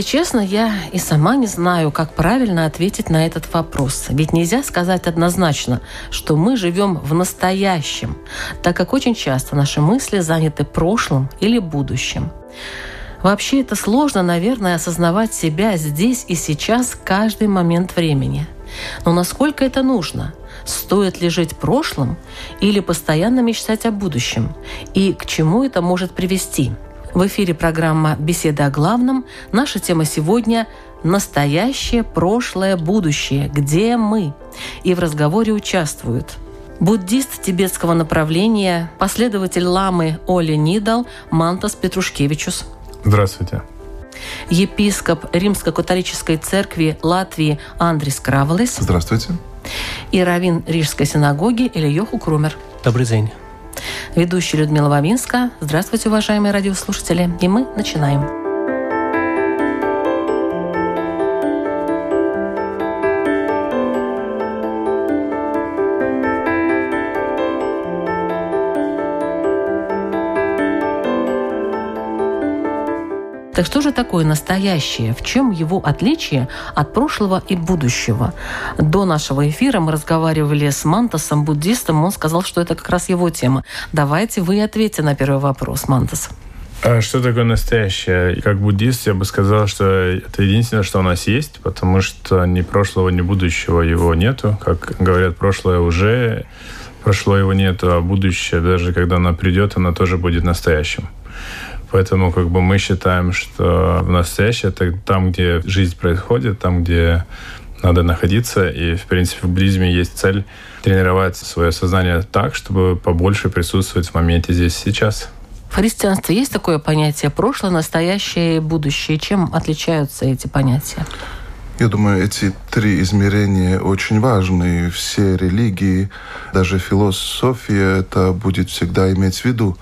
Если честно, я и сама не знаю, как правильно ответить на этот вопрос. Ведь нельзя сказать однозначно, что мы живем в настоящем, так как очень часто наши мысли заняты прошлым или будущим. Вообще это сложно, наверное, осознавать себя здесь и сейчас каждый момент времени. Но насколько это нужно? Стоит ли жить прошлым или постоянно мечтать о будущем? И к чему это может привести? В эфире программа «Беседа о главном». Наша тема сегодня «Настоящее, прошлое, будущее. Где мы?» И в разговоре участвуют буддист тибетского направления, последователь ламы Оли Нидал Мантас Петрушкевичус. Здравствуйте. Епископ Римско-католической церкви Латвии Андрис Кравалес. Здравствуйте. И раввин Рижской синагоги Ильёху Крумер. Добрый день. Ведущая Людмила Вавинска. Здравствуйте, уважаемые радиослушатели. И мы начинаем. Так что же такое настоящее? В чем его отличие от прошлого и будущего? До нашего эфира мы разговаривали с Мантасом, буддистом. Он сказал, что это как раз его тема. Давайте вы ответьте на первый вопрос, Мантас. А что такое настоящее? Как буддист я бы сказал, что это единственное, что у нас есть, потому что ни прошлого, ни будущего его нету. Как говорят, прошлое уже, прошло его нету, а будущее, даже когда оно придет, оно тоже будет настоящим. Поэтому как бы мы считаем, что в настоящее это там, где жизнь происходит, там, где надо находиться. И, в принципе, в буддизме есть цель тренировать свое сознание так, чтобы побольше присутствовать в моменте здесь сейчас. В христианстве есть такое понятие прошлое, настоящее и будущее. Чем отличаются эти понятия? Я думаю, эти три измерения очень важны. Все религии, даже философия это будет всегда иметь в виду.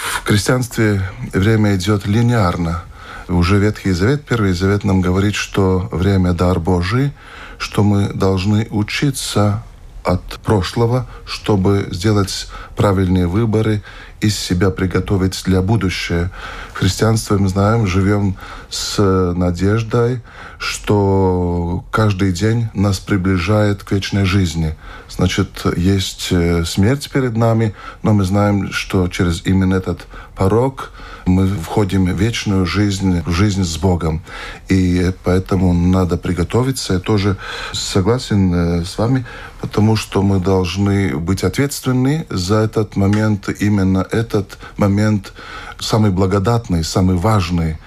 В христианстве время идет линейно. Уже Ветхий Завет, Первый Завет нам говорит, что время – дар Божий, что мы должны учиться от прошлого, чтобы сделать правильные выборы из себя приготовить для будущего. В христианстве мы знаем, живем с надеждой, что каждый день нас приближает к вечной жизни. Значит, есть э, смерть перед нами, но мы знаем, что через именно этот порог мы входим в вечную жизнь, в жизнь с Богом. И поэтому надо приготовиться. Я тоже согласен э, с вами, потому что мы должны быть ответственны за этот момент. Именно этот момент самый благодатный, самый важный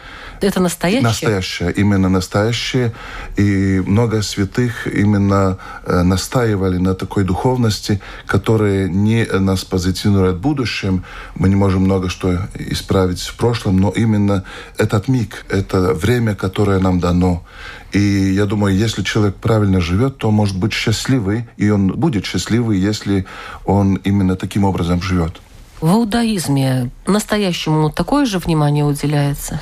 это настоящее? Настоящее, именно настоящее. И много святых именно э, настаивали на такой духовности, которая не нас позиционирует в будущем. Мы не можем много что исправить в прошлом, но именно этот миг, это время, которое нам дано. И я думаю, если человек правильно живет, то может быть счастливый, и он будет счастливый, если он именно таким образом живет. В иудаизме настоящему такое же внимание уделяется?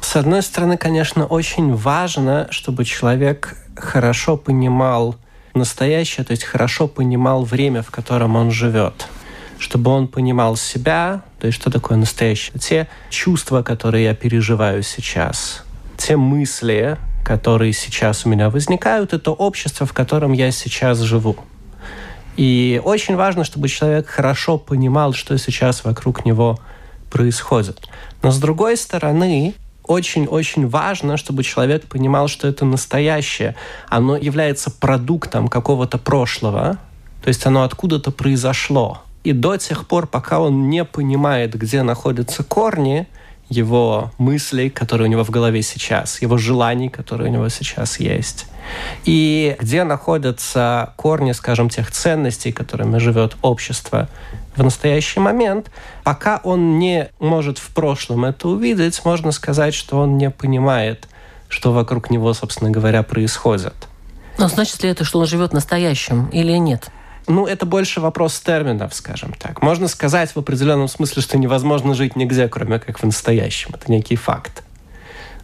С одной стороны, конечно, очень важно, чтобы человек хорошо понимал настоящее, то есть хорошо понимал время, в котором он живет чтобы он понимал себя, то есть что такое настоящее, те чувства, которые я переживаю сейчас, те мысли, которые сейчас у меня возникают, это общество, в котором я сейчас живу. И очень важно, чтобы человек хорошо понимал, что сейчас вокруг него происходит. Но с другой стороны, очень-очень важно, чтобы человек понимал, что это настоящее. Оно является продуктом какого-то прошлого, то есть оно откуда-то произошло. И до тех пор, пока он не понимает, где находятся корни, его мыслей, которые у него в голове сейчас, его желаний, которые у него сейчас есть. И где находятся корни, скажем, тех ценностей, которыми живет общество в настоящий момент. Пока он не может в прошлом это увидеть, можно сказать, что он не понимает, что вокруг него, собственно говоря, происходит. Но значит ли это, что он живет настоящим или нет? Ну, это больше вопрос терминов, скажем так. Можно сказать в определенном смысле, что невозможно жить нигде, кроме как в настоящем. Это некий факт.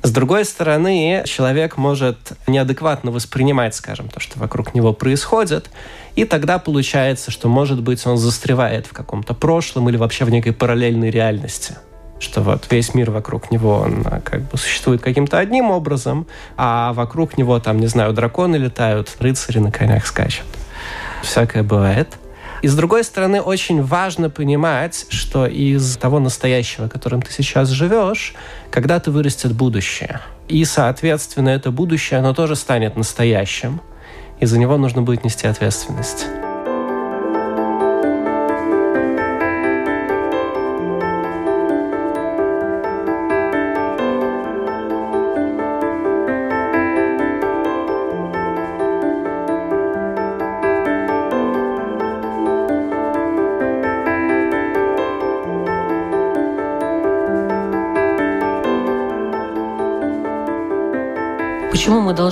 С другой стороны, человек может неадекватно воспринимать, скажем, то, что вокруг него происходит, и тогда получается, что, может быть, он застревает в каком-то прошлом или вообще в некой параллельной реальности что вот весь мир вокруг него, он а, как бы существует каким-то одним образом, а вокруг него там, не знаю, драконы летают, рыцари на конях скачут. Всякое бывает. И с другой стороны, очень важно понимать, что из того настоящего, которым ты сейчас живешь, когда-то вырастет будущее. И, соответственно, это будущее, оно тоже станет настоящим. И за него нужно будет нести ответственность.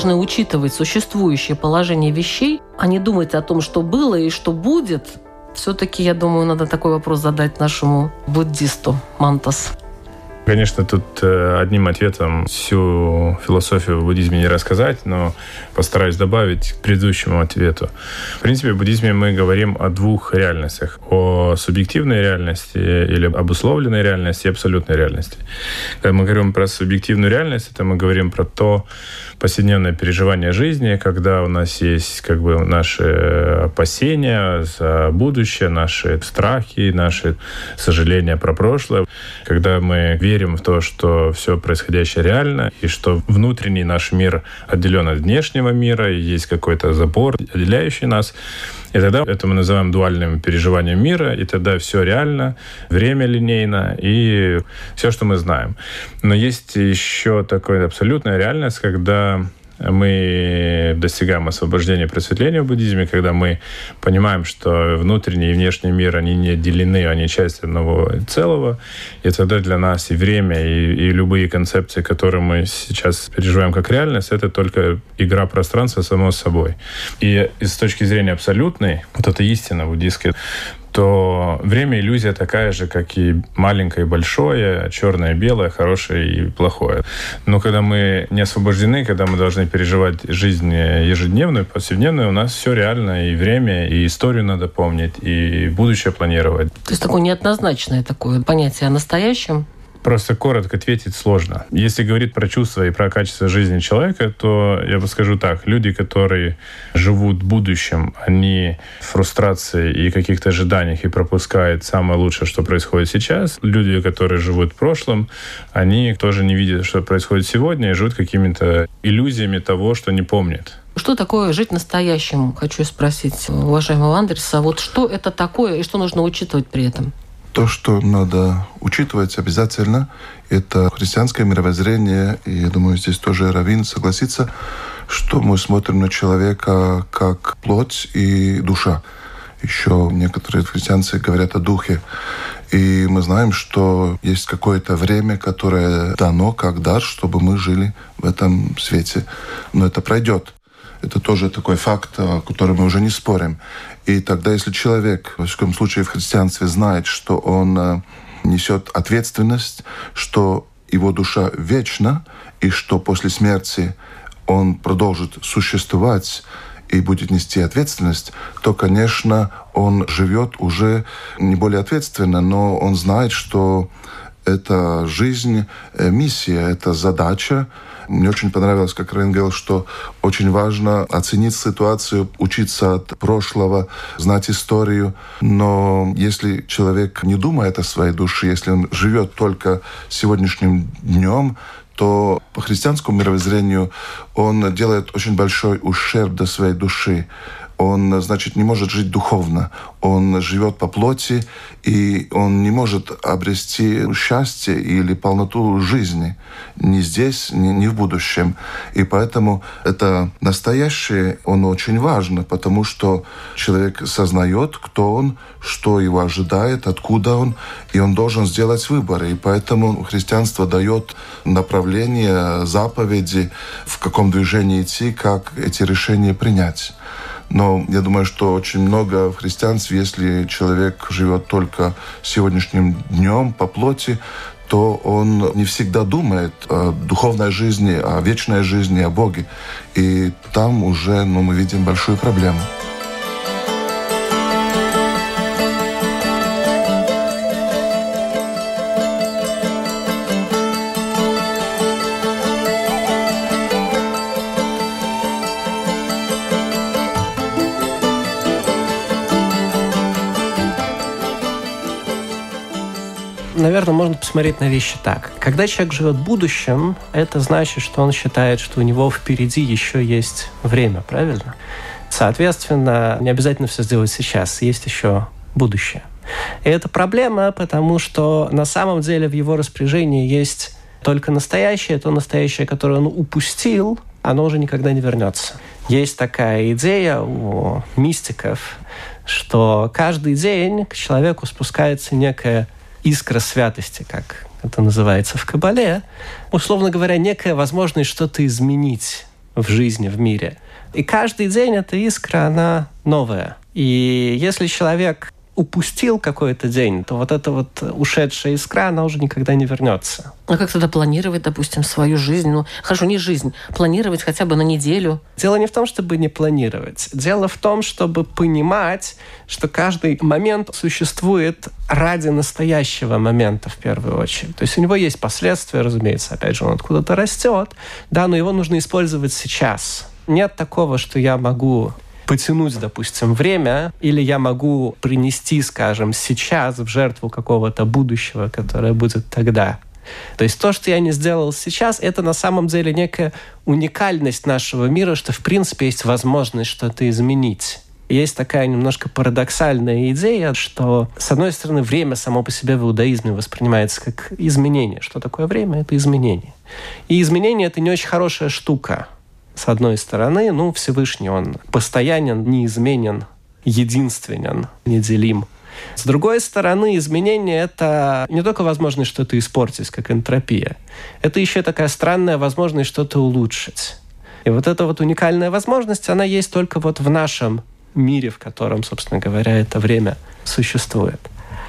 Должны учитывать существующее положение вещей, а не думать о том, что было и что будет? Все-таки, я думаю, надо такой вопрос задать нашему буддисту Мантас. Конечно, тут э, одним ответом всю философию в буддизме не рассказать, но постараюсь добавить к предыдущему ответу. В принципе, в буддизме мы говорим о двух реальностях. О субъективной реальности или обусловленной реальности и абсолютной реальности. Когда мы говорим про субъективную реальность, это мы говорим про то повседневное переживание жизни, когда у нас есть как бы наши опасения за будущее, наши страхи, наши сожаления про прошлое. Когда мы верим верим в то, что все происходящее реально, и что внутренний наш мир отделен от внешнего мира, и есть какой-то забор, отделяющий нас. И тогда это мы называем дуальным переживанием мира, и тогда все реально, время линейно, и все, что мы знаем. Но есть еще такая абсолютная реальность, когда мы достигаем освобождения просветления в буддизме, когда мы понимаем, что внутренний и внешний мир, они не отделены, они часть одного целого. И тогда для нас и время, и, и любые концепции, которые мы сейчас переживаем как реальность, это только игра пространства само собой. И с точки зрения абсолютной, вот эта истина буддийская, то время иллюзия такая же, как и маленькое и большое, черное и белое, хорошее и плохое. Но когда мы не освобождены, когда мы должны переживать жизнь ежедневную, повседневную, у нас все реально, и время, и историю надо помнить, и будущее планировать. То есть такое неоднозначное такое понятие о настоящем, Просто коротко ответить сложно. Если говорить про чувства и про качество жизни человека, то я бы скажу так. Люди, которые живут будущим, они в фрустрации и каких-то ожиданиях и пропускают самое лучшее, что происходит сейчас. Люди, которые живут в прошлом, они тоже не видят, что происходит сегодня, и живут какими-то иллюзиями того, что не помнят. Что такое жить настоящим? Хочу спросить уважаемого Андреса. Вот что это такое и что нужно учитывать при этом? То, что надо учитывать обязательно, это христианское мировоззрение, и я думаю, здесь тоже Равин согласится, что мы смотрим на человека как плоть и душа. Еще некоторые христианцы говорят о духе. И мы знаем, что есть какое-то время, которое дано как дар, чтобы мы жили в этом свете. Но это пройдет. Это тоже такой факт, о котором мы уже не спорим. И тогда, если человек, в всяком случае в христианстве, знает, что он э, несет ответственность, что его душа вечна, и что после смерти он продолжит существовать и будет нести ответственность, то, конечно, он живет уже не более ответственно, но он знает, что это жизнь, э, миссия, это задача, мне очень понравилось, как Рен говорил, что очень важно оценить ситуацию, учиться от прошлого, знать историю. Но если человек не думает о своей душе, если он живет только сегодняшним днем, то по христианскому мировоззрению он делает очень большой ущерб до своей души он, значит, не может жить духовно. Он живет по плоти, и он не может обрести счастье или полноту жизни ни здесь, ни, ни в будущем. И поэтому это настоящее, он очень важно, потому что человек сознает, кто он, что его ожидает, откуда он, и он должен сделать выборы. И поэтому христианство дает направление, заповеди, в каком движении идти, как эти решения принять. Но я думаю, что очень много в христианстве, если человек живет только сегодняшним днем по плоти, то он не всегда думает о духовной жизни, о вечной жизни, о Боге. И там уже ну, мы видим большую проблему. Наверное, можно посмотреть на вещи так. Когда человек живет будущем, это значит, что он считает, что у него впереди еще есть время, правильно? Соответственно, не обязательно все сделать сейчас, есть еще будущее. И это проблема, потому что на самом деле в его распоряжении есть только настоящее, то настоящее, которое он упустил, оно уже никогда не вернется. Есть такая идея у мистиков, что каждый день к человеку спускается некая искра святости, как это называется в Кабале, условно говоря, некая возможность что-то изменить в жизни, в мире. И каждый день эта искра, она новая. И если человек упустил какой-то день, то вот эта вот ушедшая искра, она уже никогда не вернется. А как тогда планировать, допустим, свою жизнь? Ну, хорошо, не жизнь, планировать хотя бы на неделю. Дело не в том, чтобы не планировать. Дело в том, чтобы понимать, что каждый момент существует ради настоящего момента в первую очередь. То есть у него есть последствия, разумеется, опять же, он откуда-то растет, да, но его нужно использовать сейчас. Нет такого, что я могу потянуть, допустим, время, или я могу принести, скажем, сейчас в жертву какого-то будущего, которое будет тогда. То есть то, что я не сделал сейчас, это на самом деле некая уникальность нашего мира, что в принципе есть возможность что-то изменить. Есть такая немножко парадоксальная идея, что, с одной стороны, время само по себе в иудаизме воспринимается как изменение. Что такое время? Это изменение. И изменение — это не очень хорошая штука. С одной стороны, ну, Всевышний, он постоянен, неизменен, единственен, неделим. С другой стороны, изменение — это не только возможность что-то испортить, как энтропия. Это еще такая странная возможность что-то улучшить. И вот эта вот уникальная возможность, она есть только вот в нашем мире, в котором, собственно говоря, это время существует.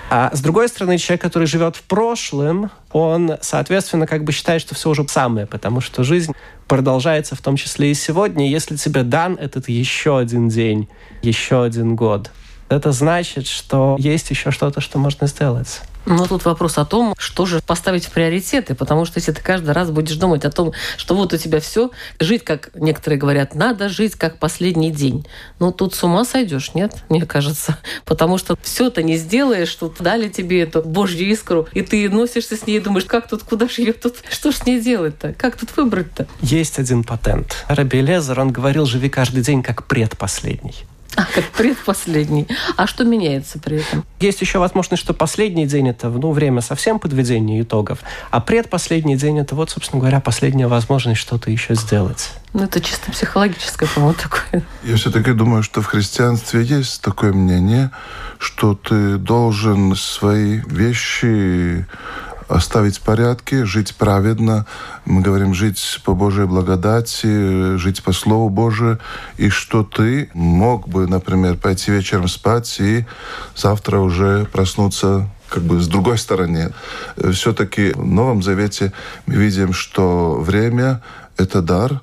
А с другой стороны, человек, который живет в прошлом, он, соответственно, как бы считает, что все уже самое, потому что жизнь продолжается в том числе и сегодня. Если тебе дан этот еще один день, еще один год, это значит, что есть еще что-то, что можно сделать. Но тут вопрос о том, что же поставить в приоритеты, потому что если ты каждый раз будешь думать о том, что вот у тебя все, жить, как некоторые говорят, надо жить как последний день. Ну, тут с ума сойдешь, нет, мне кажется. Потому что все ты не сделаешь, тут дали тебе эту божью искру, и ты носишься с ней и думаешь, как тут, куда же ее тут, что ж с ней делать-то, как тут выбрать-то? Есть один патент. Раби Лезер, он говорил, живи каждый день как предпоследний. А, как предпоследний. А что меняется при этом? Есть еще возможность, что последний день – это ну, время совсем подведения итогов, а предпоследний день – это вот, собственно говоря, последняя возможность что-то еще сделать. Ну, это чисто психологическое, по-моему, такое. Я все-таки думаю, что в христианстве есть такое мнение, что ты должен свои вещи оставить в порядке, жить праведно. Мы говорим жить по Божьей благодати, жить по Слову Божию. И что ты мог бы, например, пойти вечером спать и завтра уже проснуться как бы с другой стороны. Все-таки в Новом Завете мы видим, что время — это дар,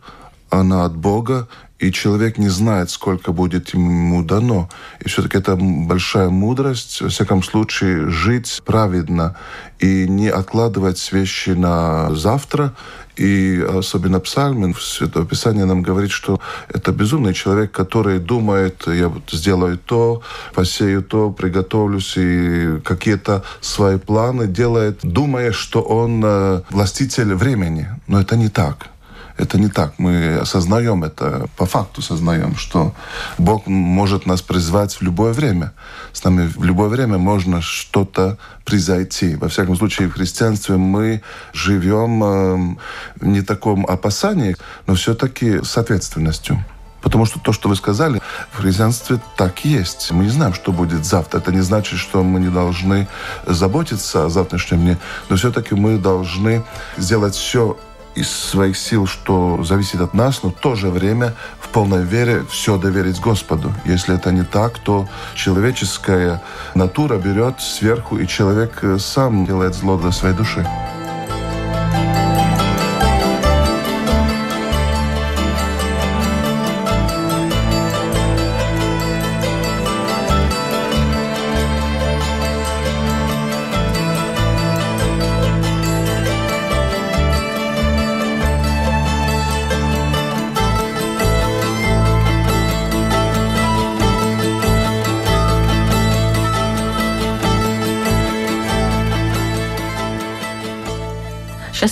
она от Бога, и человек не знает, сколько будет ему дано. И все-таки это большая мудрость, во всяком случае, жить праведно и не откладывать вещи на завтра. И особенно Псальмин в Святое Писание нам говорит, что это безумный человек, который думает, я вот сделаю то, посею то, приготовлюсь, и какие-то свои планы делает, думая, что он э, властитель времени. Но это не так Это не так. Мы осознаем это, по факту осознаем, что Бог может нас призвать в любое время. С нами в любое время можно что-то произойти. Во всяком случае, в христианстве мы живем э, в не таком опасании, но все-таки с ответственностью. Потому что то, что вы сказали, в христианстве так есть. Мы не знаем, что будет завтра. Это не значит, что мы не должны заботиться о завтрашнем дне, но все-таки мы должны сделать все из своих сил, что зависит от нас, но в то же время в полной вере все доверить Господу. Если это не так, то человеческая натура берет сверху, и человек сам делает зло для своей души.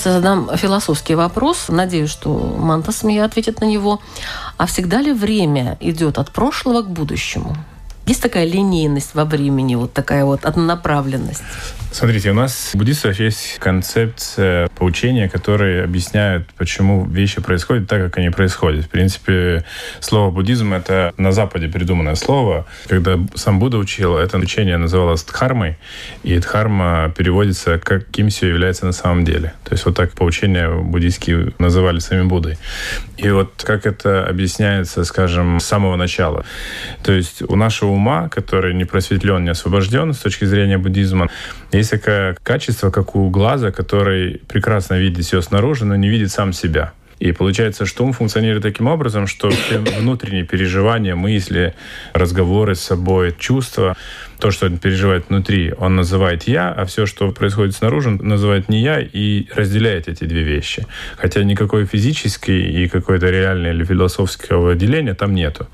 Сейчас я задам философский вопрос. Надеюсь, что Мантас мне ответит на него. А всегда ли время идет от прошлого к будущему? Есть такая линейность во времени, вот такая вот однонаправленность? Смотрите, у нас у буддистов есть концепция поучения, которые объясняют, почему вещи происходят так, как они происходят. В принципе, слово буддизм — это на Западе придуманное слово. Когда сам Будда учил, это учение называлось дхармой, и дхарма переводится как кем все является на самом деле. То есть вот так поучения буддийские называли самим Буддой. И вот как это объясняется, скажем, с самого начала. То есть у нашего ума, который не просветлен, не освобожден с точки зрения буддизма, есть такое качество, как у глаза, который прекрасно видит все снаружи, но не видит сам себя. И получается, что ум функционирует таким образом, что все внутренние переживания, мысли, разговоры с собой, чувства, то, что он переживает внутри, он называет «я», а все, что происходит снаружи, он называет «не я» и разделяет эти две вещи. Хотя никакой физической и какой-то реальной или философского деления там нету.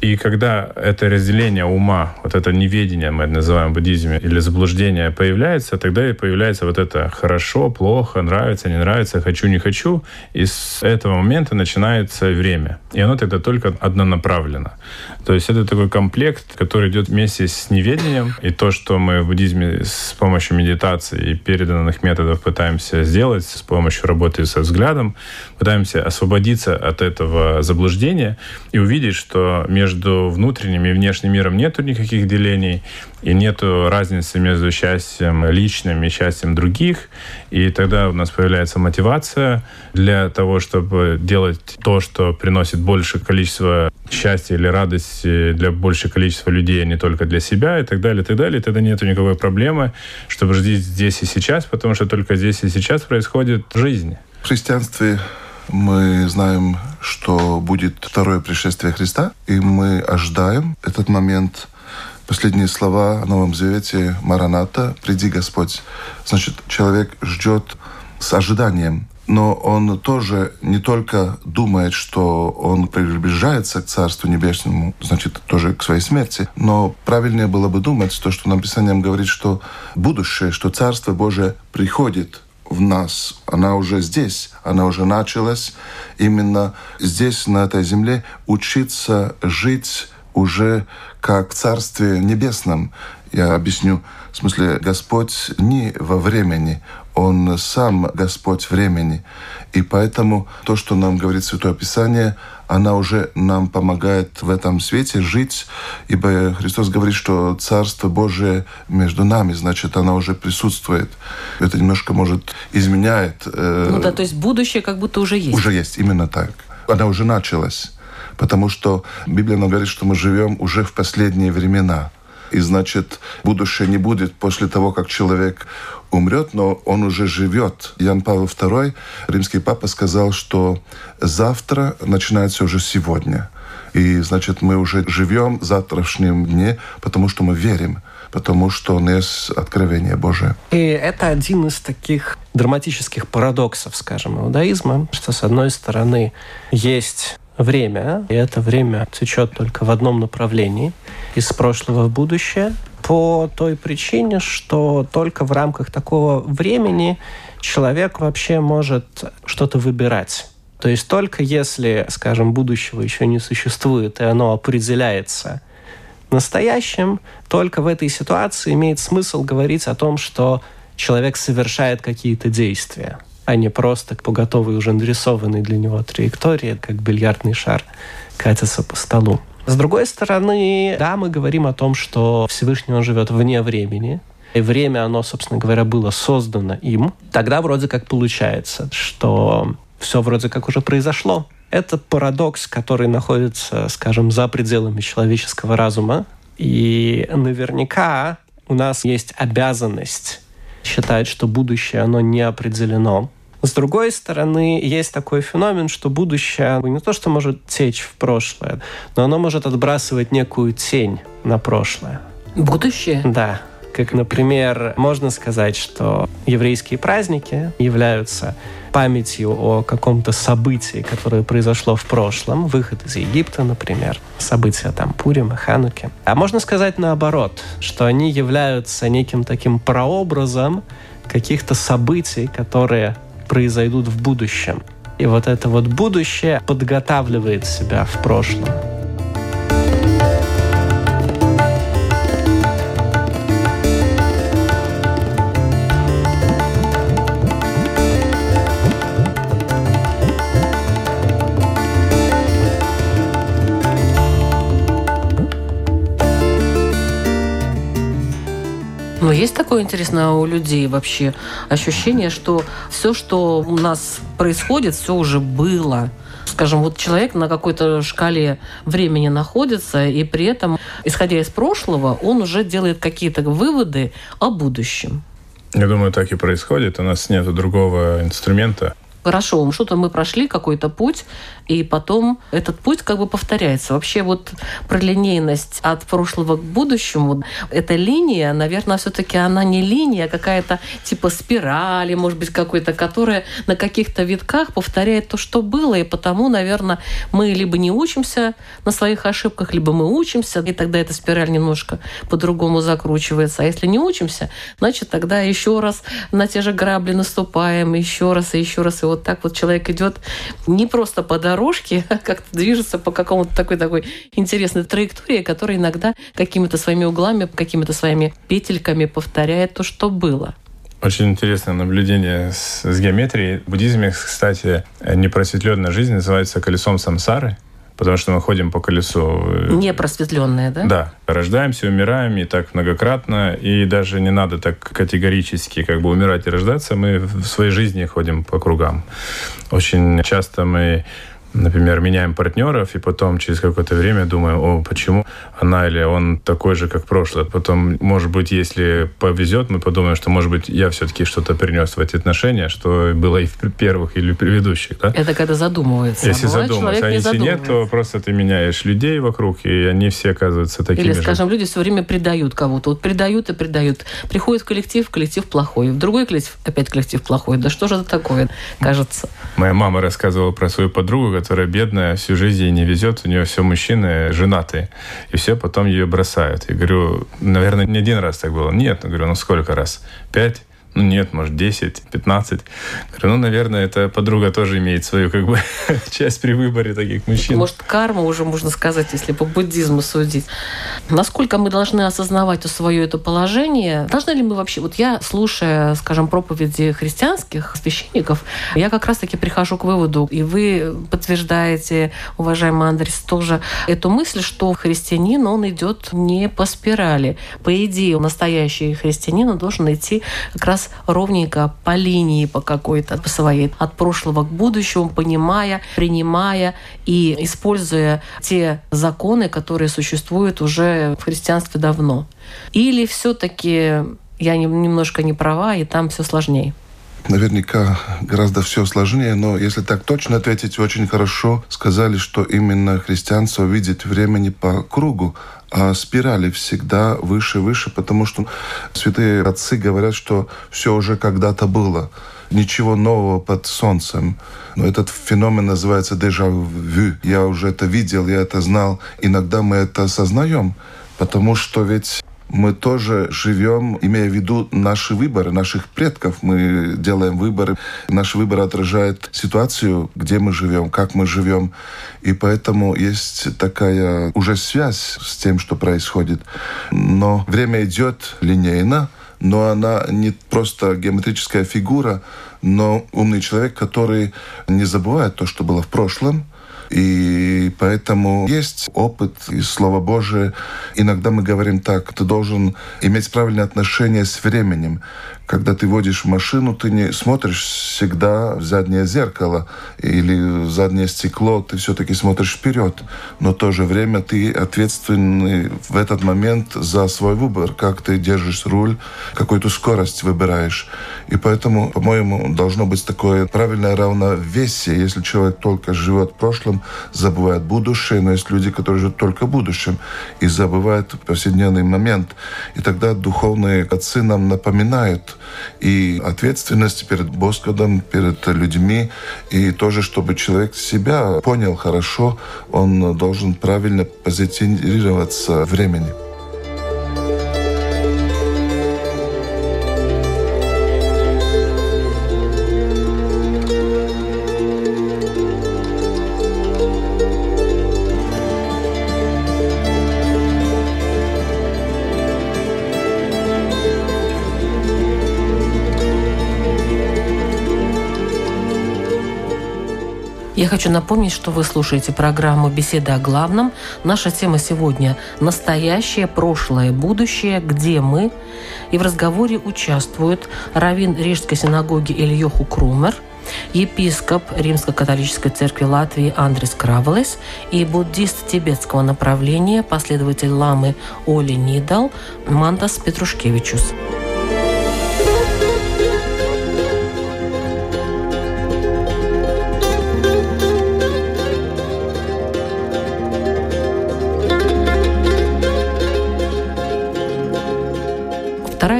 И когда это разделение ума, вот это неведение, мы это называем в буддизме, или заблуждение появляется, тогда и появляется вот это «хорошо», «плохо», «нравится», «не нравится», «хочу», «не хочу». И с этого момента начинается время. И оно тогда только однонаправленно. То есть это такой комплект, который идет вместе с неведением. И то, что мы в буддизме с помощью медитации и переданных методов пытаемся сделать, с помощью работы со взглядом, пытаемся освободиться от этого заблуждения и увидеть, что между внутренним и внешним миром нету никаких делений, и нету разницы между счастьем личным и счастьем других. И тогда у нас появляется мотивация для того, чтобы делать то, что приносит большее количество счастья или радости для большего количества людей, а не только для себя и так далее, и так далее. И тогда нету никакой проблемы, чтобы жить здесь и сейчас, потому что только здесь и сейчас происходит жизнь. В христианстве мы знаем, что будет второе пришествие Христа, и мы ожидаем этот момент. Последние слова о Новом Завете Мараната «Приди, Господь». Значит, человек ждет с ожиданием но он тоже не только думает, что он приближается к Царству Небесному, значит, тоже к своей смерти, но правильнее было бы думать, то, что нам Писанием говорит, что будущее, что Царство Божие приходит в нас, она уже здесь, она уже началась именно здесь, на этой земле, учиться жить уже как в Царстве Небесном. Я объясню. В смысле, Господь не во времени, он сам Господь времени. И поэтому то, что нам говорит Святое Писание, она уже нам помогает в этом свете жить, ибо Христос говорит, что Царство Божие между нами, значит, она уже присутствует. Это немножко, может, изменяет. Э, ну да, то есть будущее как будто уже есть. Уже есть, именно так. Она уже началась. Потому что Библия нам говорит, что мы живем уже в последние времена. И значит, будущее не будет после того, как человек умрет, но он уже живет. Ян Павел II, римский папа, сказал, что завтра начинается уже сегодня. И, значит, мы уже живем в завтрашнем дне, потому что мы верим потому что у нас откровение Божие. И это один из таких драматических парадоксов, скажем, иудаизма, что, с одной стороны, есть время, и это время течет только в одном направлении, из прошлого в будущее, по той причине, что только в рамках такого времени человек вообще может что-то выбирать. То есть только если, скажем, будущего еще не существует, и оно определяется настоящим, только в этой ситуации имеет смысл говорить о том, что человек совершает какие-то действия, а не просто по готовой уже нарисованной для него траектории, как бильярдный шар катится по столу. С другой стороны, да, мы говорим о том, что Всевышний он живет вне времени, и время, оно, собственно говоря, было создано им, тогда вроде как получается, что все вроде как уже произошло. Это парадокс, который находится, скажем, за пределами человеческого разума. И наверняка у нас есть обязанность считать, что будущее, оно не определено. С другой стороны, есть такой феномен, что будущее не то, что может течь в прошлое, но оно может отбрасывать некую тень на прошлое. Будущее? Да. Как, например, можно сказать, что еврейские праздники являются памятью о каком-то событии, которое произошло в прошлом, выход из Египта, например, события там Пурима, Хануки. А можно сказать наоборот, что они являются неким таким прообразом каких-то событий, которые произойдут в будущем. И вот это вот будущее подготавливает себя в прошлом. Есть такое интересное у людей вообще ощущение, что все, что у нас происходит, все уже было. Скажем, вот человек на какой-то шкале времени находится, и при этом, исходя из прошлого, он уже делает какие-то выводы о будущем. Я думаю, так и происходит. У нас нет другого инструмента. Хорошо, что-то мы прошли, какой-то путь, и потом этот путь как бы повторяется. Вообще вот про линейность от прошлого к будущему, эта линия, наверное, все-таки она не линия, а какая-то типа спирали, может быть, какой-то, которая на каких-то витках повторяет то, что было, и потому, наверное, мы либо не учимся на своих ошибках, либо мы учимся, и тогда эта спираль немножко по-другому закручивается. А если не учимся, значит, тогда еще раз на те же грабли наступаем, еще раз и еще раз. И вот так вот человек идет не просто по дороге, дорожки как-то движется по какому-то такой такой интересной траектории, которая иногда какими-то своими углами, какими-то своими петельками повторяет то, что было. Очень интересное наблюдение с, с геометрией. В буддизме, кстати, непросветленная жизнь называется колесом самсары потому что мы ходим по колесу. Непросветленные, да? Да. Рождаемся, умираем, и так многократно, и даже не надо так категорически как бы умирать и рождаться, мы в своей жизни ходим по кругам. Очень часто мы например, меняем партнеров, и потом через какое-то время думаем, о, почему она или он такой же, как прошлое. Потом, может быть, если повезет, мы подумаем, что, может быть, я все-таки что-то принес в эти отношения, что было и в первых или предыдущих. Да? Это когда задумывается. Если а задумываться, а не если нет, то просто ты меняешь людей вокруг, и они все оказываются такими Или, скажем, же. люди все время предают кого-то. Вот предают и предают. Приходит коллектив, коллектив плохой. В другой коллектив, опять коллектив плохой. Да что же это такое, кажется? Моя мама рассказывала про свою подругу, которая бедная, всю жизнь ей не везет, у нее все мужчины женатые, и все потом ее бросают. Я говорю, наверное, не один раз так было. Нет, я говорю, ну сколько раз? Пять? Ну нет, может, 10, 15. Говорю, ну, наверное, эта подруга тоже имеет свою как бы часть при выборе таких мужчин. Может, карма уже, можно сказать, если по буддизму судить. Насколько мы должны осознавать свое это положение? Должны ли мы вообще... Вот я, слушая, скажем, проповеди христианских священников, я как раз-таки прихожу к выводу, и вы подтверждаете, уважаемый Андрес, тоже эту мысль, что христианин, он идет не по спирали. По идее, настоящий христианин должен идти как раз раз ровненько по линии по какой-то своей, от прошлого к будущему, понимая, принимая и используя те законы, которые существуют уже в христианстве давно. Или все-таки я немножко не права, и там все сложнее? Наверняка гораздо все сложнее, но если так точно ответить, очень хорошо сказали, что именно христианство видит времени по кругу, спирали всегда выше и выше, потому что святые отцы говорят, что все уже когда-то было. Ничего нового под солнцем. Но этот феномен называется дежавю. Я уже это видел, я это знал. Иногда мы это осознаем, потому что ведь мы тоже живем, имея в виду наши выборы, наших предков. Мы делаем выборы. Наш выбор отражает ситуацию, где мы живем, как мы живем. И поэтому есть такая уже связь с тем, что происходит. Но время идет линейно, но она не просто геометрическая фигура, но умный человек, который не забывает то, что было в прошлом, и поэтому есть опыт и Слово Божие. Иногда мы говорим так, ты должен иметь правильное отношение с временем. Когда ты водишь машину, ты не смотришь всегда в заднее зеркало или в заднее стекло, ты все-таки смотришь вперед. Но в то же время ты ответственный в этот момент за свой выбор, как ты держишь руль, какую то скорость выбираешь. И поэтому, по-моему, должно быть такое правильное равновесие. Если человек только живет в прошлом, забывает будущее, но есть люди, которые живут только в будущем и забывают повседневный момент. И тогда духовные отцы нам напоминают, и ответственность перед Господом, перед людьми, и тоже, чтобы человек себя понял хорошо, он должен правильно позиционироваться времени. Хочу напомнить, что вы слушаете программу «Беседа о главном». Наша тема сегодня – настоящее, прошлое, будущее, где мы. И в разговоре участвуют раввин Рижской синагоги Ильёху Крумер, епископ Римско-католической церкви Латвии Андрес Кравелес и буддист тибетского направления, последователь ламы Оли Нидал Мантас Петрушкевичус.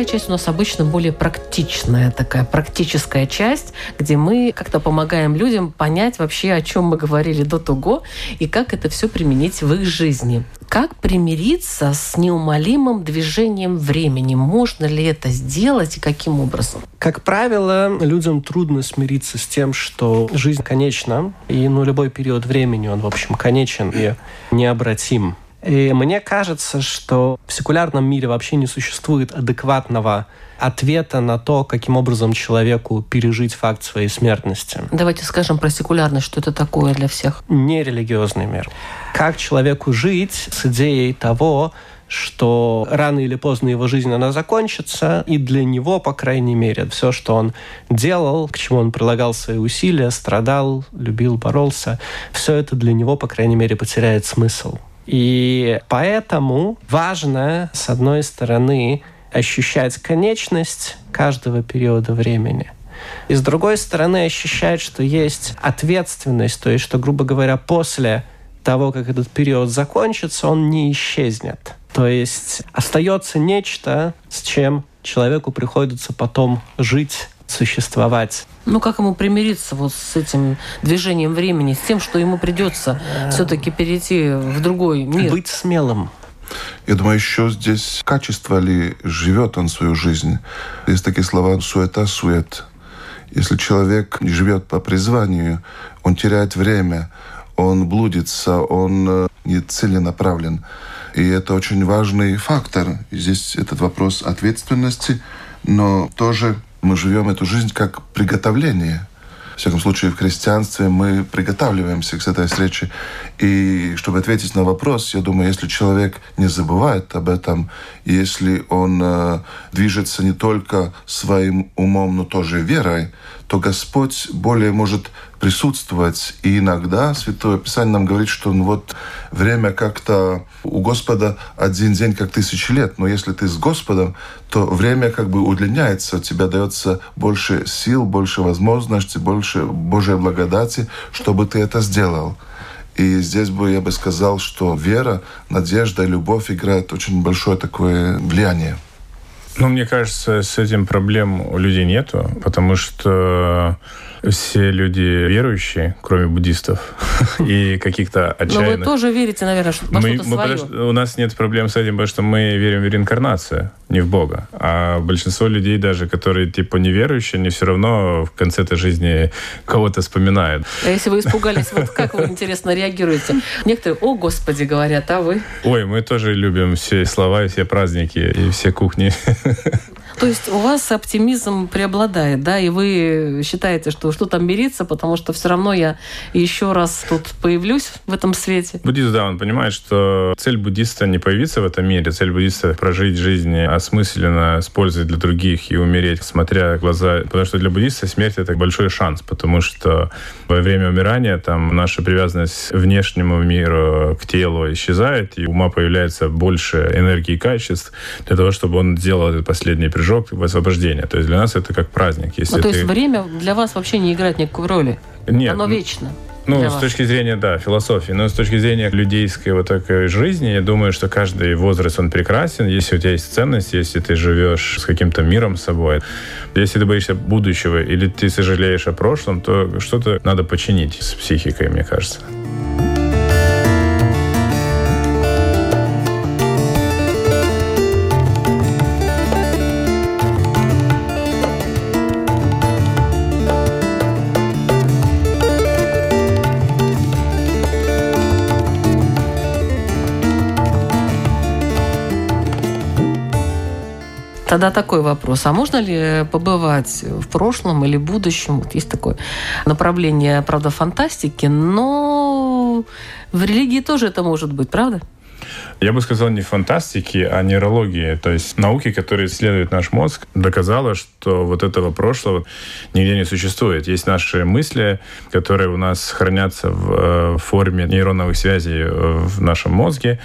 Вторая часть у нас обычно более практичная, такая практическая часть, где мы как-то помогаем людям понять вообще, о чем мы говорили до того, и как это все применить в их жизни. Как примириться с неумолимым движением времени? Можно ли это сделать и каким образом? Как правило, людям трудно смириться с тем, что жизнь конечна, и ну, любой период времени, он, в общем, конечен и необратим. И мне кажется, что в секулярном мире вообще не существует адекватного ответа на то, каким образом человеку пережить факт своей смертности. Давайте скажем про секулярность, что это такое для всех. Нерелигиозный мир. Как человеку жить с идеей того, что рано или поздно его жизнь она закончится, и для него, по крайней мере, все, что он делал, к чему он прилагал свои усилия, страдал, любил, боролся, все это для него, по крайней мере, потеряет смысл. И поэтому важно, с одной стороны, ощущать конечность каждого периода времени. И с другой стороны, ощущать, что есть ответственность, то есть, что, грубо говоря, после того, как этот период закончится, он не исчезнет. То есть остается нечто, с чем человеку приходится потом жить существовать. Ну, как ему примириться вот с этим движением времени, с тем, что ему придется все-таки перейти в другой мир? Быть смелым. Я думаю, еще здесь качество ли живет он свою жизнь. Есть такие слова «суета, сует». Если человек живет по призванию, он теряет время, он блудится, он э, не целенаправлен. И это очень важный фактор. И здесь этот вопрос ответственности, но тоже мы живем эту жизнь как приготовление. В всяком случае, в христианстве мы приготавливаемся к этой встрече. И чтобы ответить на вопрос, я думаю, если человек не забывает об этом, если он э, движется не только своим умом, но тоже верой, то Господь более может присутствовать. И иногда Святое Писание нам говорит, что ну, вот время как-то у Господа один день как тысячи лет. Но если ты с Господом, то время как бы удлиняется, у тебя дается больше сил, больше возможностей, больше Божьей благодати, чтобы ты это сделал. И здесь бы я бы сказал, что вера, надежда, любовь играют очень большое такое влияние. Ну, мне кажется, с этим проблем у людей нету, потому что все люди верующие, кроме буддистов и каких-то отчаянных. Но вы тоже верите, наверное, во мы, что-то мы, свое. У нас нет проблем с этим, потому что мы верим в реинкарнацию, не в Бога. А большинство людей, даже которые типа неверующие, они все равно в конце этой жизни кого-то вспоминают. А если вы испугались, вот как вы, интересно, реагируете? Некоторые, о, Господи, говорят, а вы? Ой, мы тоже любим все слова и все праздники и все кухни. То есть у вас оптимизм преобладает, да, и вы считаете, что что там мириться, потому что все равно я еще раз тут появлюсь в этом свете. Буддист, да, он понимает, что цель буддиста не появиться в этом мире, цель буддиста прожить жизнь осмысленно, с пользой для других и умереть, смотря в глаза. Потому что для буддиста смерть — это большой шанс, потому что во время умирания там наша привязанность к внешнему миру, к телу исчезает, и ума появляется больше энергии и качеств для того, чтобы он сделал этот последний прыжок освобождение. То есть для нас это как праздник. Если ну, то ты... есть время для вас вообще не играет никакой роли? Нет. Оно вечно. Ну, с вас. точки зрения, да, философии. Но с точки зрения людейской вот такой жизни, я думаю, что каждый возраст, он прекрасен. Если у тебя есть ценность, если ты живешь с каким-то миром с собой. Если ты боишься будущего или ты сожалеешь о прошлом, то что-то надо починить с психикой, мне кажется. Тогда такой вопрос. А можно ли побывать в прошлом или будущем? Вот есть такое направление, правда, фантастики, но в религии тоже это может быть, правда? Я бы сказал не фантастики, а нейрологии. То есть науки, которые исследуют наш мозг, доказала, что вот этого прошлого нигде не существует. Есть наши мысли, которые у нас хранятся в э, форме нейроновых связей э, в нашем мозге.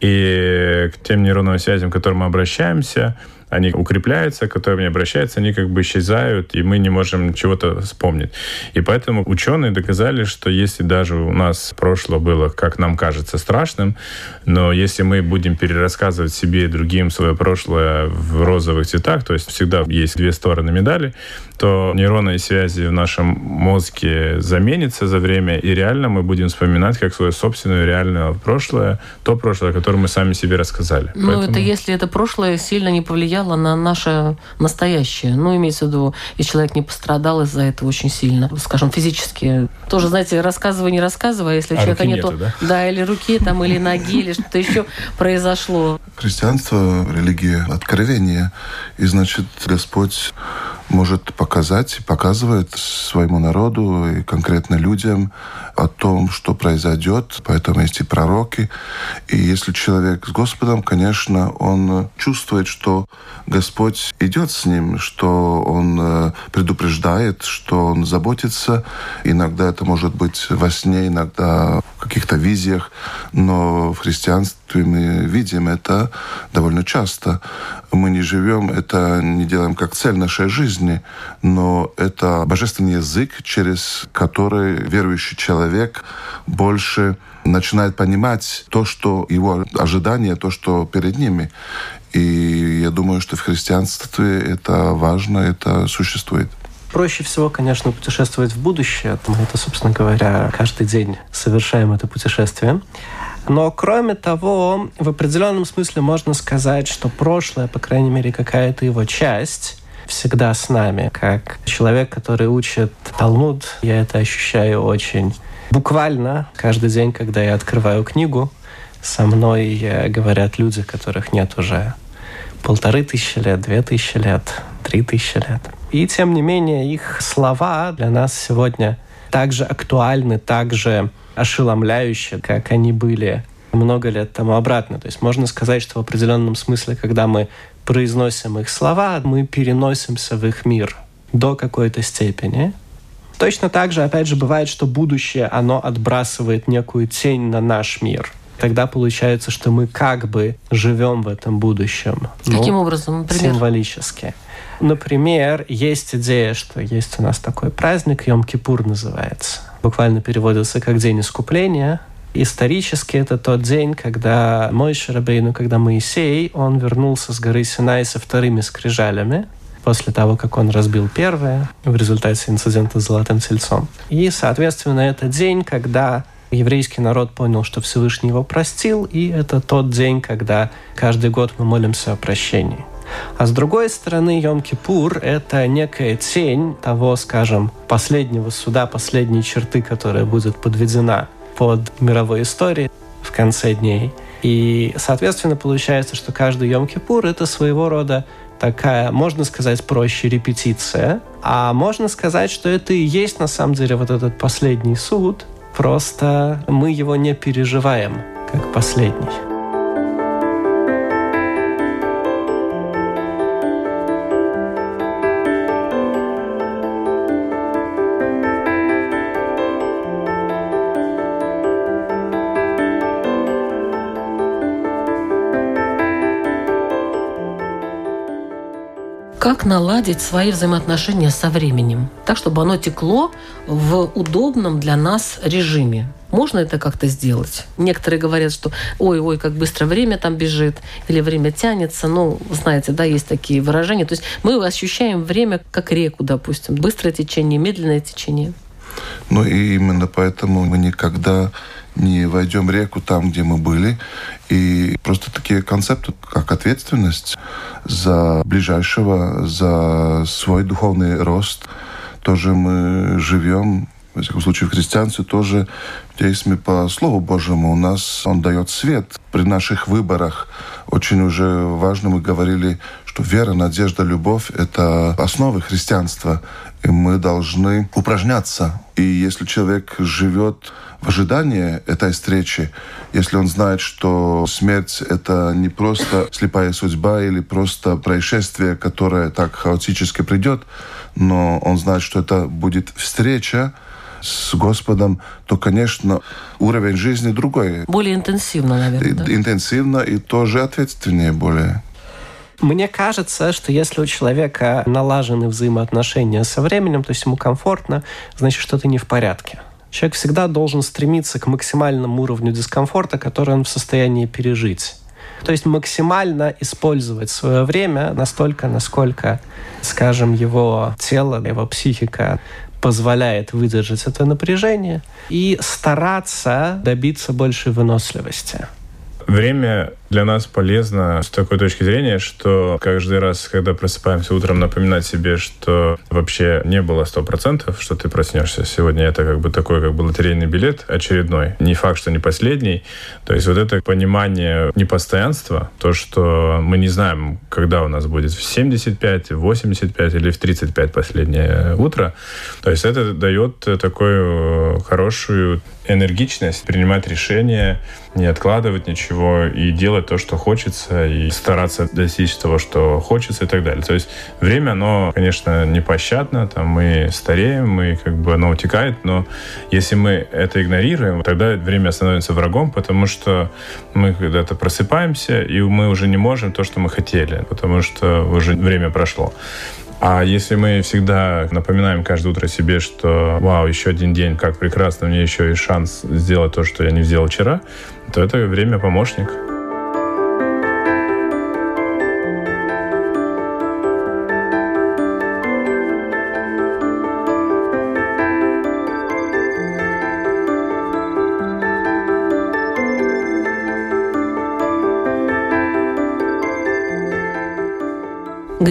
И к тем нейронным связям, к которым мы обращаемся, они укрепляются, к которым не обращаются, они как бы исчезают, и мы не можем чего-то вспомнить. И поэтому ученые доказали, что если даже у нас прошлое было, как нам кажется, страшным, но если мы будем перерассказывать себе и другим свое прошлое в розовых цветах, то есть всегда есть две стороны медали, то нейронные связи в нашем мозге заменятся за время, и реально мы будем вспоминать как свое собственное реальное прошлое, то прошлое, которое мы сами себе рассказали. Ну, Поэтому... это если это прошлое сильно не повлияло на наше настоящее. Ну, имеется в виду, и человек не пострадал из-за этого очень сильно, скажем, физически. Тоже, знаете, рассказывай, не рассказывай, если а у человека нету, нету да? да, или руки, там, или ноги, или что-то еще произошло. Христианство, религия откровения. И, значит, Господь может показать, показывает своему народу и конкретно людям о том, что произойдет. Поэтому есть и пророки. И если человек с Господом, конечно, он чувствует, что Господь идет с ним, что он э, предупреждает, что он заботится. Иногда это может быть во сне, иногда в каких-то визиях. Но в христианстве мы видим это довольно часто. Мы не живем, это не делаем как цель нашей жизни, но это божественный язык, через который верующий человек больше начинает понимать то, что его ожидания, то, что перед ними. И я думаю, что в христианстве это важно, это существует. Проще всего, конечно, путешествовать в будущее. Мы это, собственно говоря, каждый день совершаем это путешествие. Но кроме того, в определенном смысле можно сказать, что прошлое, по крайней мере, какая-то его часть, всегда с нами. Как человек, который учит Талмуд, я это ощущаю очень буквально каждый день, когда я открываю книгу, со мной говорят люди, которых нет уже полторы тысячи лет, две тысячи лет, три тысячи лет. И тем не менее их слова для нас сегодня также актуальны, также ошеломляющие, как они были много лет тому обратно. То есть можно сказать, что в определенном смысле, когда мы произносим их слова, мы переносимся в их мир до какой-то степени. Точно так же, опять же, бывает, что будущее, оно отбрасывает некую тень на наш мир. Тогда получается, что мы как бы живем в этом будущем. Каким ну, образом, например? Символически. Например, есть идея, что есть у нас такой праздник, Йом-Кипур называется. Буквально переводится как День искупления. Исторически это тот день, когда мой Шарабейну, когда Моисей, он вернулся с горы Синай со вторыми скрижалями. после того, как он разбил первое в результате инцидента с Золотым Тельцом. И, соответственно, это день, когда еврейский народ понял, что Всевышний его простил, и это тот день, когда каждый год мы молимся о прощении. А с другой стороны, Йом-Кипур – это некая тень того, скажем, последнего суда, последней черты, которая будет подведена под мировой историей в конце дней. И, соответственно, получается, что каждый Йом-Кипур – это своего рода такая, можно сказать, проще репетиция, а можно сказать, что это и есть на самом деле вот этот последний суд, просто мы его не переживаем как последний. Наладить свои взаимоотношения со временем, так, чтобы оно текло в удобном для нас режиме. Можно это как-то сделать? Некоторые говорят, что ой-ой, как быстро время там бежит, или время тянется. Ну, знаете, да, есть такие выражения. То есть мы ощущаем время как реку, допустим. Быстрое течение, медленное течение. Ну и именно поэтому мы никогда не войдем в реку там, где мы были. И просто такие концепты, как ответственность за ближайшего, за свой духовный рост, тоже мы живем во всяком случае, в христианстве тоже действуем по Слову Божьему. У нас Он дает свет. При наших выборах очень уже важно, мы говорили, что вера, надежда, любовь — это основы христианства. И мы должны упражняться. И если человек живет в ожидании этой встречи, если он знает, что смерть — это не просто слепая судьба или просто происшествие, которое так хаотически придет, но он знает, что это будет встреча с Господом, то, конечно, уровень жизни другой. Более интенсивно, наверное. Да? Интенсивно и тоже ответственнее более. Мне кажется, что если у человека налажены взаимоотношения со временем, то есть ему комфортно, значит, что-то не в порядке. Человек всегда должен стремиться к максимальному уровню дискомфорта, который он в состоянии пережить. То есть максимально использовать свое время настолько, насколько, скажем, его тело, его психика позволяет выдержать это напряжение и стараться добиться большей выносливости. Время для нас полезно с такой точки зрения, что каждый раз, когда просыпаемся утром, напоминать себе, что вообще не было сто процентов, что ты проснешься. Сегодня это как бы такой как бы лотерейный билет очередной. Не факт, что не последний. То есть вот это понимание непостоянства, то, что мы не знаем, когда у нас будет в 75, в 85 или в 35 последнее утро. То есть это дает такую хорошую энергичность принимать решения, не откладывать ничего и делать делать то, что хочется, и стараться достичь того, что хочется и так далее. То есть время, оно, конечно, не пощадно, там мы стареем, мы как бы оно утекает, но если мы это игнорируем, тогда время становится врагом, потому что мы когда-то просыпаемся, и мы уже не можем то, что мы хотели, потому что уже время прошло. А если мы всегда напоминаем каждое утро себе, что вау, еще один день, как прекрасно, мне еще есть шанс сделать то, что я не сделал вчера, то это время помощник.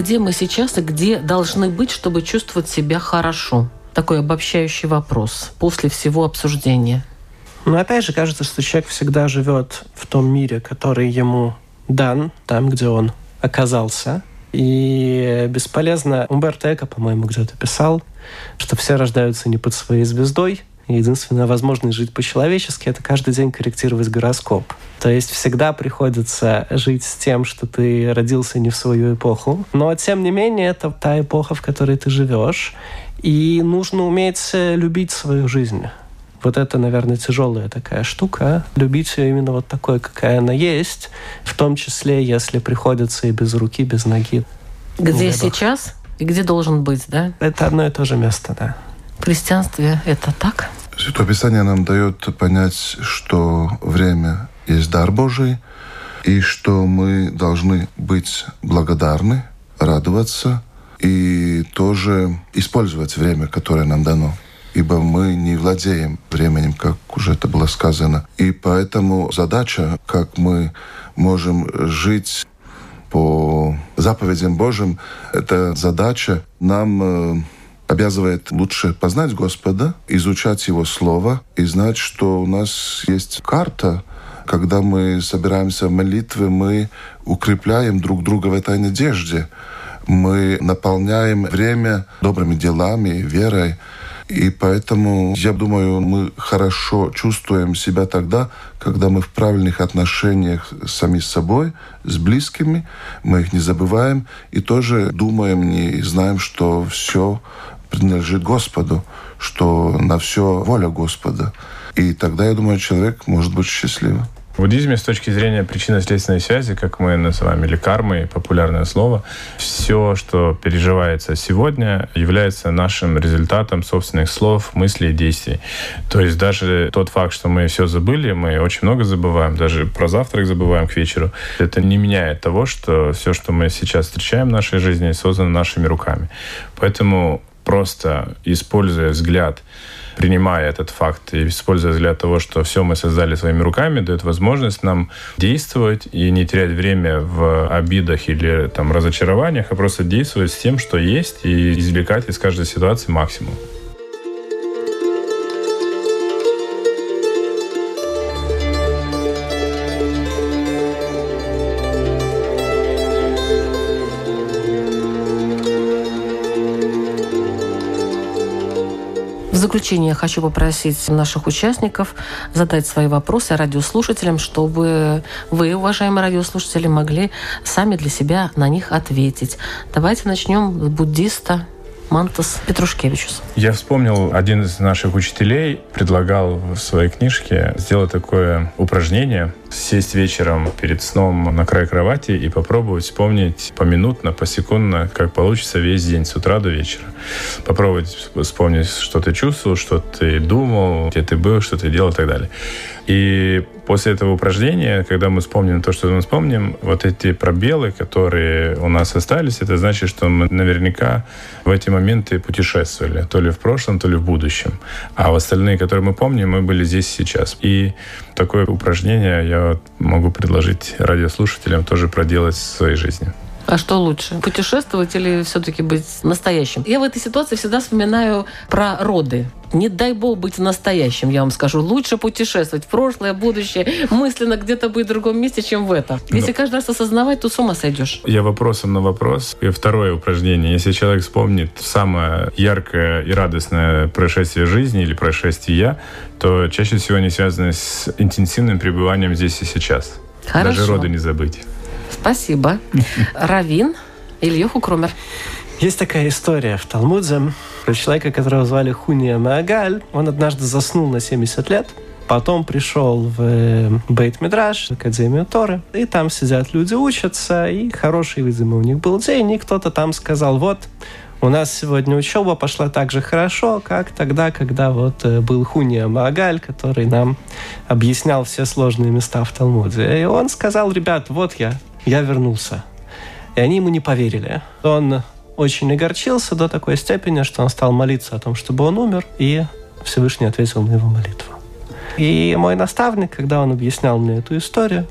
Где мы сейчас и где должны быть, чтобы чувствовать себя хорошо? Такой обобщающий вопрос после всего обсуждения. Но опять же, кажется, что человек всегда живет в том мире, который ему дан, там, где он оказался. И бесполезно. Умберто Эко, по-моему, где-то писал, что все рождаются не под своей звездой, единственная возможность жить по-человечески – это каждый день корректировать гороскоп. То есть всегда приходится жить с тем, что ты родился не в свою эпоху. Но, тем не менее, это та эпоха, в которой ты живешь. И нужно уметь любить свою жизнь. Вот это, наверное, тяжелая такая штука. Любить ее именно вот такой, какая она есть, в том числе, если приходится и без руки, без ноги. Где сейчас и где должен быть, да? Это одно и то же место, да. В христианстве это так? Святое Писание нам дает понять, что время есть дар Божий, и что мы должны быть благодарны, радоваться и тоже использовать время, которое нам дано ибо мы не владеем временем, как уже это было сказано. И поэтому задача, как мы можем жить по заповедям Божьим, эта задача нам э, обязывает лучше познать Господа, изучать Его Слово и знать, что у нас есть карта, когда мы собираемся в молитвы, мы укрепляем друг друга в этой надежде. Мы наполняем время добрыми делами, верой. И поэтому, я думаю, мы хорошо чувствуем себя тогда, когда мы в правильных отношениях сами с собой, с близкими, мы их не забываем и тоже думаем и знаем, что все принадлежит Господу, что на все воля Господа. И тогда, я думаю, человек может быть счастливым. В буддизме с точки зрения причинно-следственной связи, как мы называем, или кармы, популярное слово, все, что переживается сегодня, является нашим результатом собственных слов, мыслей действий. То есть даже тот факт, что мы все забыли, мы очень много забываем, даже про завтрак забываем к вечеру, это не меняет того, что все, что мы сейчас встречаем в нашей жизни, создано нашими руками. Поэтому просто используя взгляд принимая этот факт и используя взгляд того, что все мы создали своими руками, дает возможность нам действовать и не терять время в обидах или там, разочарованиях, а просто действовать с тем, что есть, и извлекать из каждой ситуации максимум. Заключение хочу попросить наших участников задать свои вопросы радиослушателям, чтобы вы, уважаемые радиослушатели, могли сами для себя на них ответить. Давайте начнем с буддиста Мантас Петрушкевичус. Я вспомнил, один из наших учителей предлагал в своей книжке сделать такое упражнение, сесть вечером перед сном на край кровати и попробовать вспомнить поминутно, посекундно, как получится весь день с утра до вечера. Попробовать вспомнить, что ты чувствовал, что ты думал, где ты был, что ты делал и так далее. И после этого упражнения, когда мы вспомним то, что мы вспомним, вот эти пробелы, которые у нас остались, это значит, что мы наверняка в эти моменты путешествовали, то ли в прошлом, то ли в будущем. А в остальные, которые мы помним, мы были здесь сейчас. И такое упражнение я могу предложить радиослушателям тоже проделать в своей жизни. А что лучше? Путешествовать или все-таки быть настоящим? Я в этой ситуации всегда вспоминаю про роды. Не дай бог быть настоящим, я вам скажу. Лучше путешествовать в прошлое, будущее, мысленно где-то быть в другом месте, чем в этом. Если Но... каждый раз осознавать, то с ума сойдешь. Я вопросом на вопрос. И второе упражнение. Если человек вспомнит самое яркое и радостное происшествие жизни или происшествие, то чаще всего они связаны с интенсивным пребыванием здесь и сейчас. Хорошо. Даже роды не забыть. Спасибо. Равин Ильюху Крумер. Есть такая история в Талмуде про человека, которого звали Хуния Маагаль. Он однажды заснул на 70 лет, Потом пришел в э, Бейт Мидраш, Академию Торы, и там сидят люди, учатся, и хороший, видимо, у них был день, и кто-то там сказал, вот, у нас сегодня учеба пошла так же хорошо, как тогда, когда вот э, был Хуния Маагаль, который нам объяснял все сложные места в Талмуде. И он сказал, ребят, вот я, я вернулся. И они ему не поверили. Он очень огорчился до такой степени, что он стал молиться о том, чтобы он умер, и Всевышний ответил на его молитву. И мой наставник, когда он объяснял мне эту историю,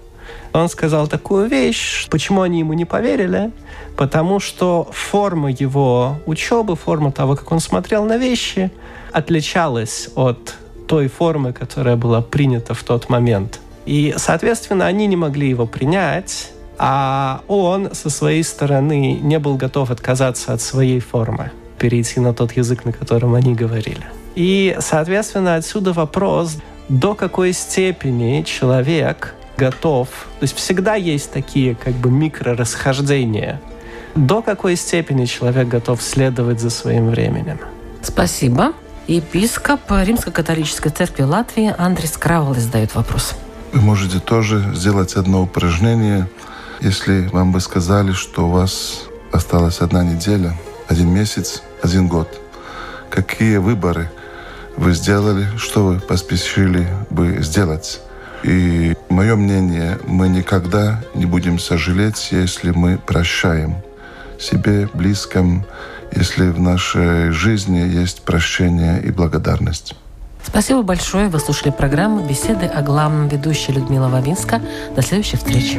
он сказал такую вещь, почему они ему не поверили, потому что форма его учебы, форма того, как он смотрел на вещи, отличалась от той формы, которая была принята в тот момент. И, соответственно, они не могли его принять, а он со своей стороны не был готов отказаться от своей формы, перейти на тот язык, на котором они говорили. И, соответственно, отсюда вопрос, до какой степени человек готов, то есть всегда есть такие как бы микрорасхождения, до какой степени человек готов следовать за своим временем. Спасибо. Епископ Римско-католической церкви Латвии Андрей Кравол задает вопрос. Вы можете тоже сделать одно упражнение – если вам бы сказали, что у вас осталась одна неделя, один месяц, один год, какие выборы вы сделали, что вы поспешили бы сделать? И мое мнение, мы никогда не будем сожалеть, если мы прощаем себе, близким, если в нашей жизни есть прощение и благодарность. Спасибо большое. Вы слушали программу «Беседы о главном» ведущая Людмила Вавинска. До следующих встреч.